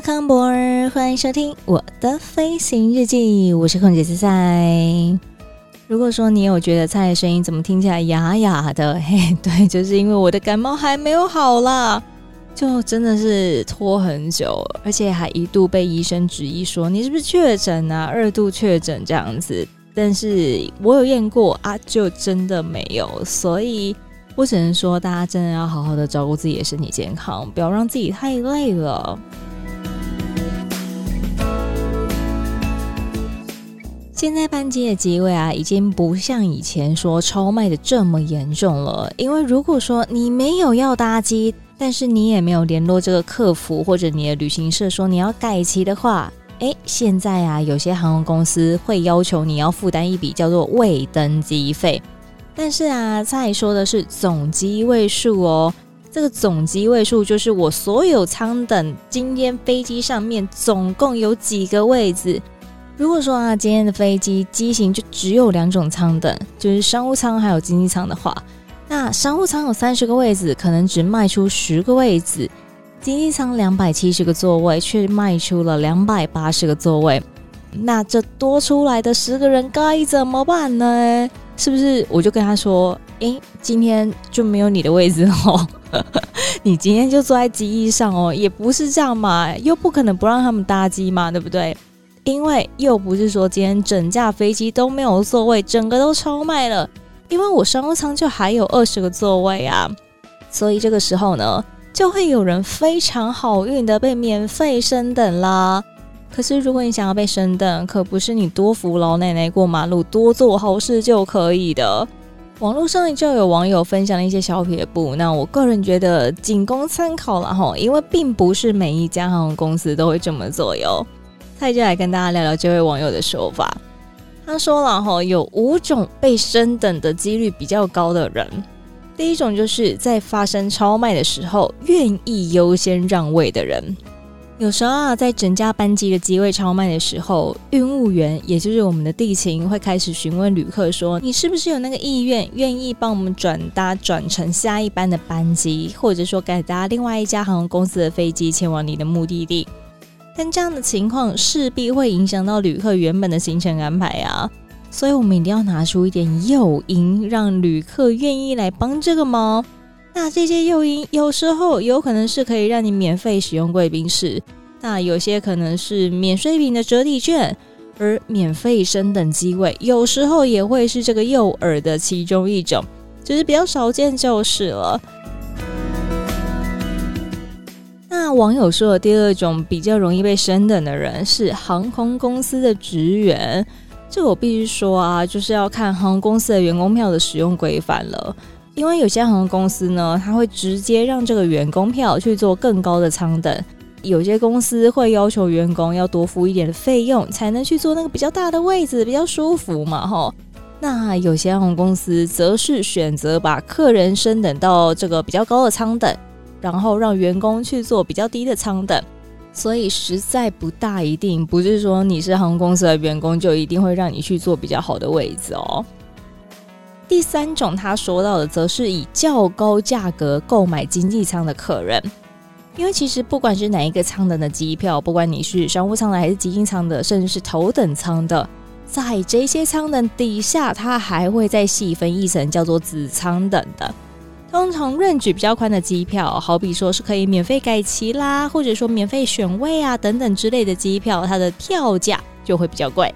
Welcome aboard，欢迎收听我的飞行日记，我是空姐菜菜。如果说你有觉得菜的声音怎么听起来哑哑的，嘿，对，就是因为我的感冒还没有好啦，就真的是拖很久，而且还一度被医生质疑说你是不是确诊啊，二度确诊这样子。但是我有验过啊，就真的没有，所以我只能说大家真的要好好的照顾自己的身体健康，不要让自己太累了。现在班机的机位啊，已经不像以前说超卖的这么严重了。因为如果说你没有要搭机，但是你也没有联络这个客服或者你的旅行社说你要改期的话，诶，现在啊，有些航空公司会要求你要负担一笔叫做未登机费。但是啊，再说的是总机位数哦，这个总机位数就是我所有舱等今天飞机上面总共有几个位置。如果说啊，今天的飞机机型就只有两种舱等，就是商务舱还有经济舱的话，那商务舱有三十个位置，可能只卖出十个位置；经济舱两百七十个座位，却卖出了两百八十个座位。那这多出来的十个人该怎么办呢？是不是我就跟他说，诶，今天就没有你的位置哦，你今天就坐在机翼上哦，也不是这样嘛，又不可能不让他们搭机嘛，对不对？因为又不是说今天整架飞机都没有座位，整个都超卖了。因为我商务舱就还有二十个座位啊，所以这个时候呢，就会有人非常好运的被免费升等啦。可是如果你想要被升等，可不是你多扶老奶奶过马路，多做好事就可以的。网络上就有网友分享了一些小撇步，那我个人觉得仅供参考了哈，因为并不是每一家航空公司都会这么做哟。他就来跟大家聊聊这位网友的说法。他说了哈，有五种被升等的几率比较高的人。第一种就是在发生超卖的时候，愿意优先让位的人。有时候啊，在整架班机的机位超卖的时候，运务员也就是我们的地勤会开始询问旅客说：“你是不是有那个意愿，愿意帮我们转搭转乘下一班的班机，或者说改搭另外一家航空公司的飞机前往你的目的地？”但这样的情况势必会影响到旅客原本的行程安排啊，所以我们一定要拿出一点诱因，让旅客愿意来帮这个忙。那这些诱因有时候有可能是可以让你免费使用贵宾室，那有些可能是免税品的折抵券，而免费升等机位有时候也会是这个诱饵的其中一种，只是比较少见就是了。网友说的第二种比较容易被升等的人是航空公司的职员，这我必须说啊，就是要看航空公司的员工票的使用规范了。因为有些航空公司呢，他会直接让这个员工票去做更高的舱等；有些公司会要求员工要多付一点的费用，才能去坐那个比较大的位置，比较舒服嘛，吼。那有些航空公司则是选择把客人升等到这个比较高的舱等。然后让员工去坐比较低的舱等，所以实在不大一定，不是说你是航空公司的员工就一定会让你去坐比较好的位置哦。第三种他说到的，则是以较高价格购买经济舱的客人，因为其实不管是哪一个舱等的机票，不管你是商务舱的还是经济舱的，甚至是头等舱的，在这些舱等底下，它还会再细分一层，叫做子舱等的。通常 range 比较宽的机票，好比说是可以免费改期啦，或者说免费选位啊等等之类的机票，它的票价就会比较贵。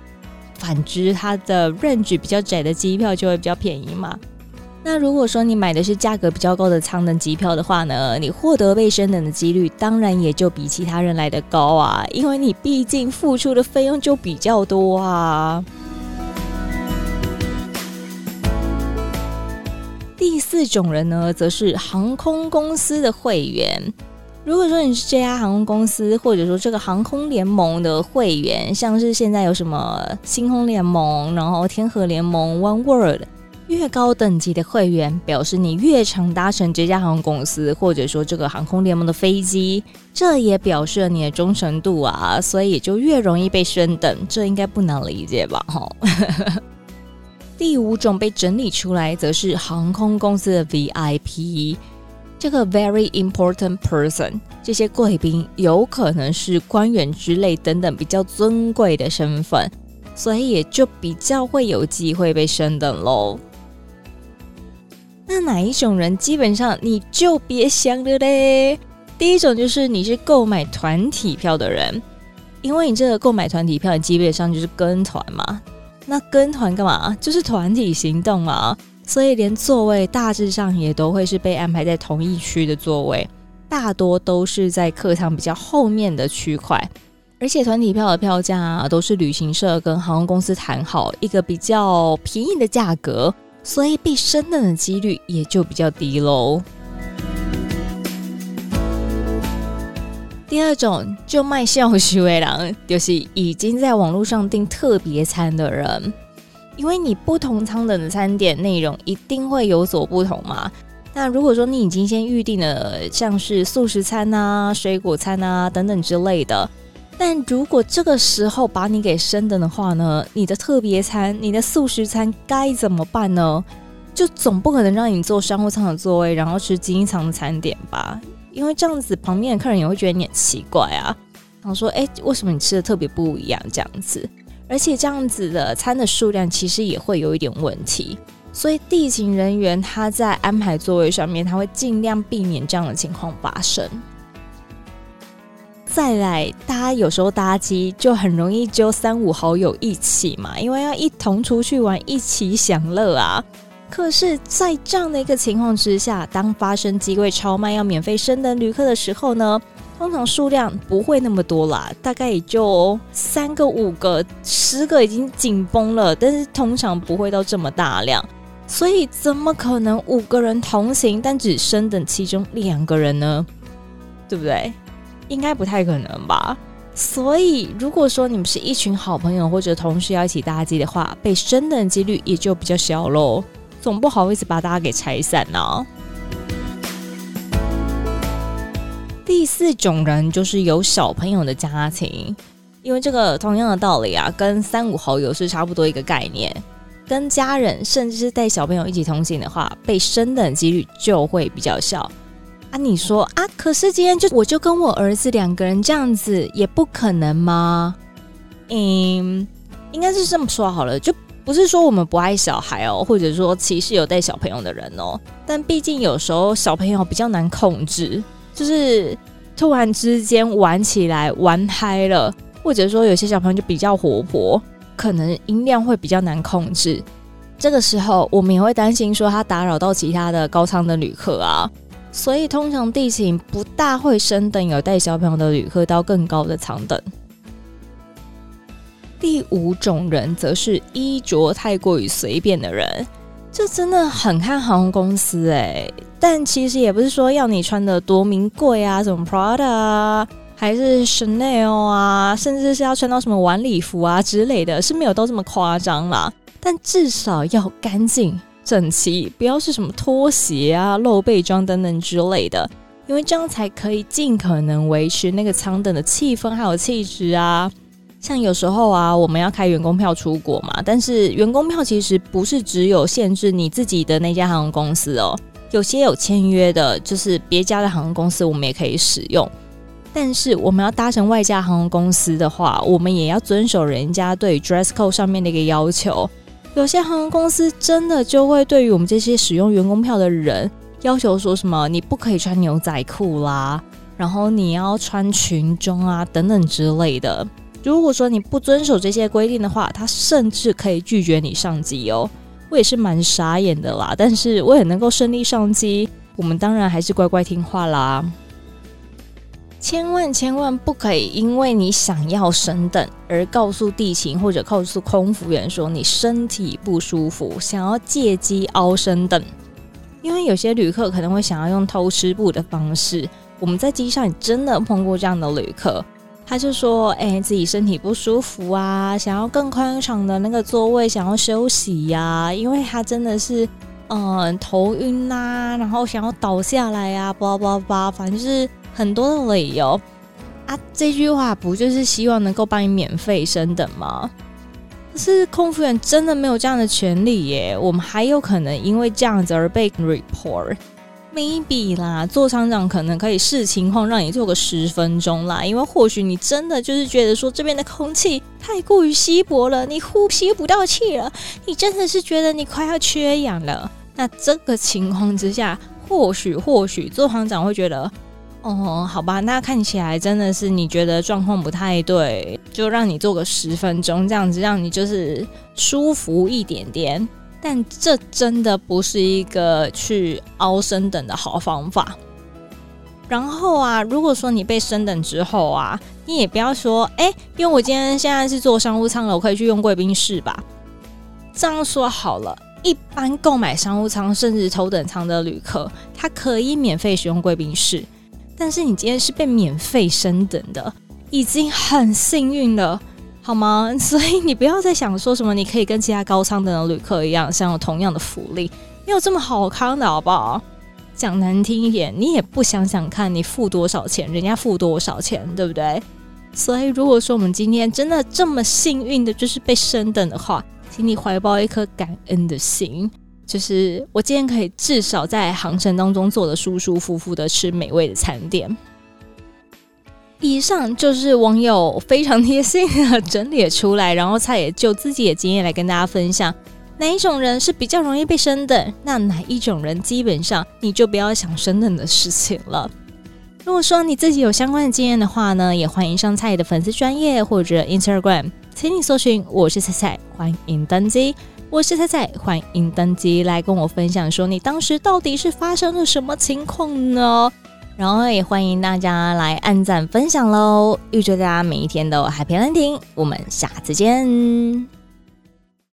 反之，它的 range 比较窄的机票就会比较便宜嘛。那如果说你买的是价格比较高的舱等机票的话呢，你获得被升等的几率当然也就比其他人来得高啊，因为你毕竟付出的费用就比较多啊。第四种人呢，则是航空公司的会员。如果说你是这家航空公司，或者说这个航空联盟的会员，像是现在有什么星空联盟，然后天河联盟、One World，越高等级的会员，表示你越常搭乘这家航空公司，或者说这个航空联盟的飞机，这也表示了你的忠诚度啊，所以就越容易被升等，这应该不难理解吧？哈。第五种被整理出来，则是航空公司的 VIP。这个 very important person，这些贵宾有可能是官员之类等等比较尊贵的身份，所以也就比较会有机会被升等喽。那哪一种人基本上你就别想了嘞？第一种就是你是购买团体票的人，因为你这个购买团体票，你基本上就是跟团嘛。那跟团干嘛？就是团体行动嘛。所以，连座位大致上也都会是被安排在同一区的座位，大多都是在客舱比较后面的区块。而且，团体票的票价，都是旅行社跟航空公司谈好一个比较便宜的价格，所以被升等的几率也就比较低喽。第二种，就卖笑虚伪郎，就是已经在网络上订特别餐的人。因为你不同舱等的餐点内容一定会有所不同嘛。那如果说你已经先预定了像是素食餐啊、水果餐啊等等之类的，但如果这个时候把你给升等的话呢，你的特别餐、你的素食餐该怎么办呢？就总不可能让你坐商务舱的座位，然后吃经济舱的餐点吧？因为这样子旁边的客人也会觉得你很奇怪啊，然后说：“哎，为什么你吃的特别不一样？”这样子。而且这样子的餐的数量其实也会有一点问题，所以地勤人员他在安排座位上面，他会尽量避免这样的情况发生。再来，大家有时候搭机就很容易揪三五好友一起嘛，因为要一同出去玩，一起享乐啊。可是，在这样的一个情况之下，当发生机位超卖要免费升等旅客的时候呢，通常数量不会那么多啦，大概也就三个、五个、十个已经紧绷了，但是通常不会到这么大量，所以怎么可能五个人同行，但只升等其中两个人呢？对不对？应该不太可能吧？所以如果说你们是一群好朋友或者同事要一起搭机的话，被升等的几率也就比较小喽，总不好意思把大家给拆散呢、第四种人就是有小朋友的家庭，因为这个同样的道理啊，跟三五好友是差不多一个概念。跟家人甚至是带小朋友一起同行的话，被生的几率就会比较小啊。你说啊，可是今天就我就跟我儿子两个人这样子，也不可能吗？嗯，应该是这么说好了，就不是说我们不爱小孩哦，或者说歧视有带小朋友的人哦。但毕竟有时候小朋友比较难控制。就是突然之间玩起来玩嗨了，或者说有些小朋友就比较活泼，可能音量会比较难控制。这个时候我们也会担心说他打扰到其他的高舱的旅客啊，所以通常地勤不大会升等有带小朋友的旅客到更高的舱等。第五种人则是衣着太过于随便的人。这真的很看航空公司哎，但其实也不是说要你穿得多名贵啊，什么 Prada 啊，还是 Chanel 啊，甚至是要穿到什么晚礼服啊之类的，是没有都这么夸张啦。但至少要干净整齐，不要是什么拖鞋啊、露背装等等之类的，因为这样才可以尽可能维持那个舱等的气氛还有气质啊。像有时候啊，我们要开员工票出国嘛，但是员工票其实不是只有限制你自己的那家航空公司哦，有些有签约的，就是别家的航空公司我们也可以使用。但是我们要搭乘外加航空公司的话，我们也要遵守人家对 dress code 上面的一个要求。有些航空公司真的就会对于我们这些使用员工票的人要求说什么，你不可以穿牛仔裤啦，然后你要穿裙装啊等等之类的。如果说你不遵守这些规定的话，他甚至可以拒绝你上机哦。我也是蛮傻眼的啦，但是我也能够顺利上机，我们当然还是乖乖听话啦。千万千万不可以因为你想要升等而告诉地勤或者告诉空服员说你身体不舒服，想要借机凹升等。因为有些旅客可能会想要用偷吃布的方式。我们在机上也真的碰过这样的旅客，他就说：“哎、自己身体不舒服啊，想要更宽敞的那个座位，想要休息呀、啊，因为他真的是嗯、呃、头晕呐、啊，然后想要倒下来呀、啊，叭叭叭，反正就是很多的理由啊。这句话不就是希望能够帮你免费升等吗？可是空服员真的没有这样的权利耶，我们还有可能因为这样子而被 report。” Maybe 啦，座舱长可能可以视情况让你坐个十分钟啦，因为或许你真的就是觉得说这边的空气太过于稀薄了，你呼吸不到气了，你真的是觉得你快要缺氧了。那这个情况之下，或许或许座舱长会觉得，哦，好吧，那看起来真的是你觉得状况不太对，就让你坐个十分钟，这样子让你就是舒服一点点。但这真的不是一个去凹升等的好方法。然后啊，如果说你被升等之后啊，你也不要说，哎，因为我今天现在是坐商务舱了，我可以去用贵宾室吧？这样说好了，一般购买商务舱甚至头等舱的旅客，他可以免费使用贵宾室。但是你今天是被免费升等的，已经很幸运了。好吗？所以你不要再想说什么，你可以跟其他高舱的旅客一样享有同样的福利，没有这么好康的，好不好？讲难听一点，你也不想想看你付多少钱，人家付多少钱，对不对？所以如果说我们今天真的这么幸运的，就是被升等的话，请你怀抱一颗感恩的心，就是我今天可以至少在航程当中坐得舒舒服服的吃美味的餐点。以上就是网友非常贴心的整理出来，然后他也就自己的经验来跟大家分享，哪一种人是比较容易被升等，那哪一种人基本上你就不要想升等的事情了。如果说你自己有相关的经验的话呢，也欢迎上菜的粉丝专业或者 Instagram，请你搜寻我是菜菜，欢迎登机，我是菜菜，欢迎登机来跟我分享说你当时到底是发生了什么情况呢？然后也欢迎大家来按赞分享喽！预祝大家每一天都 Happy Landing，我们下次见。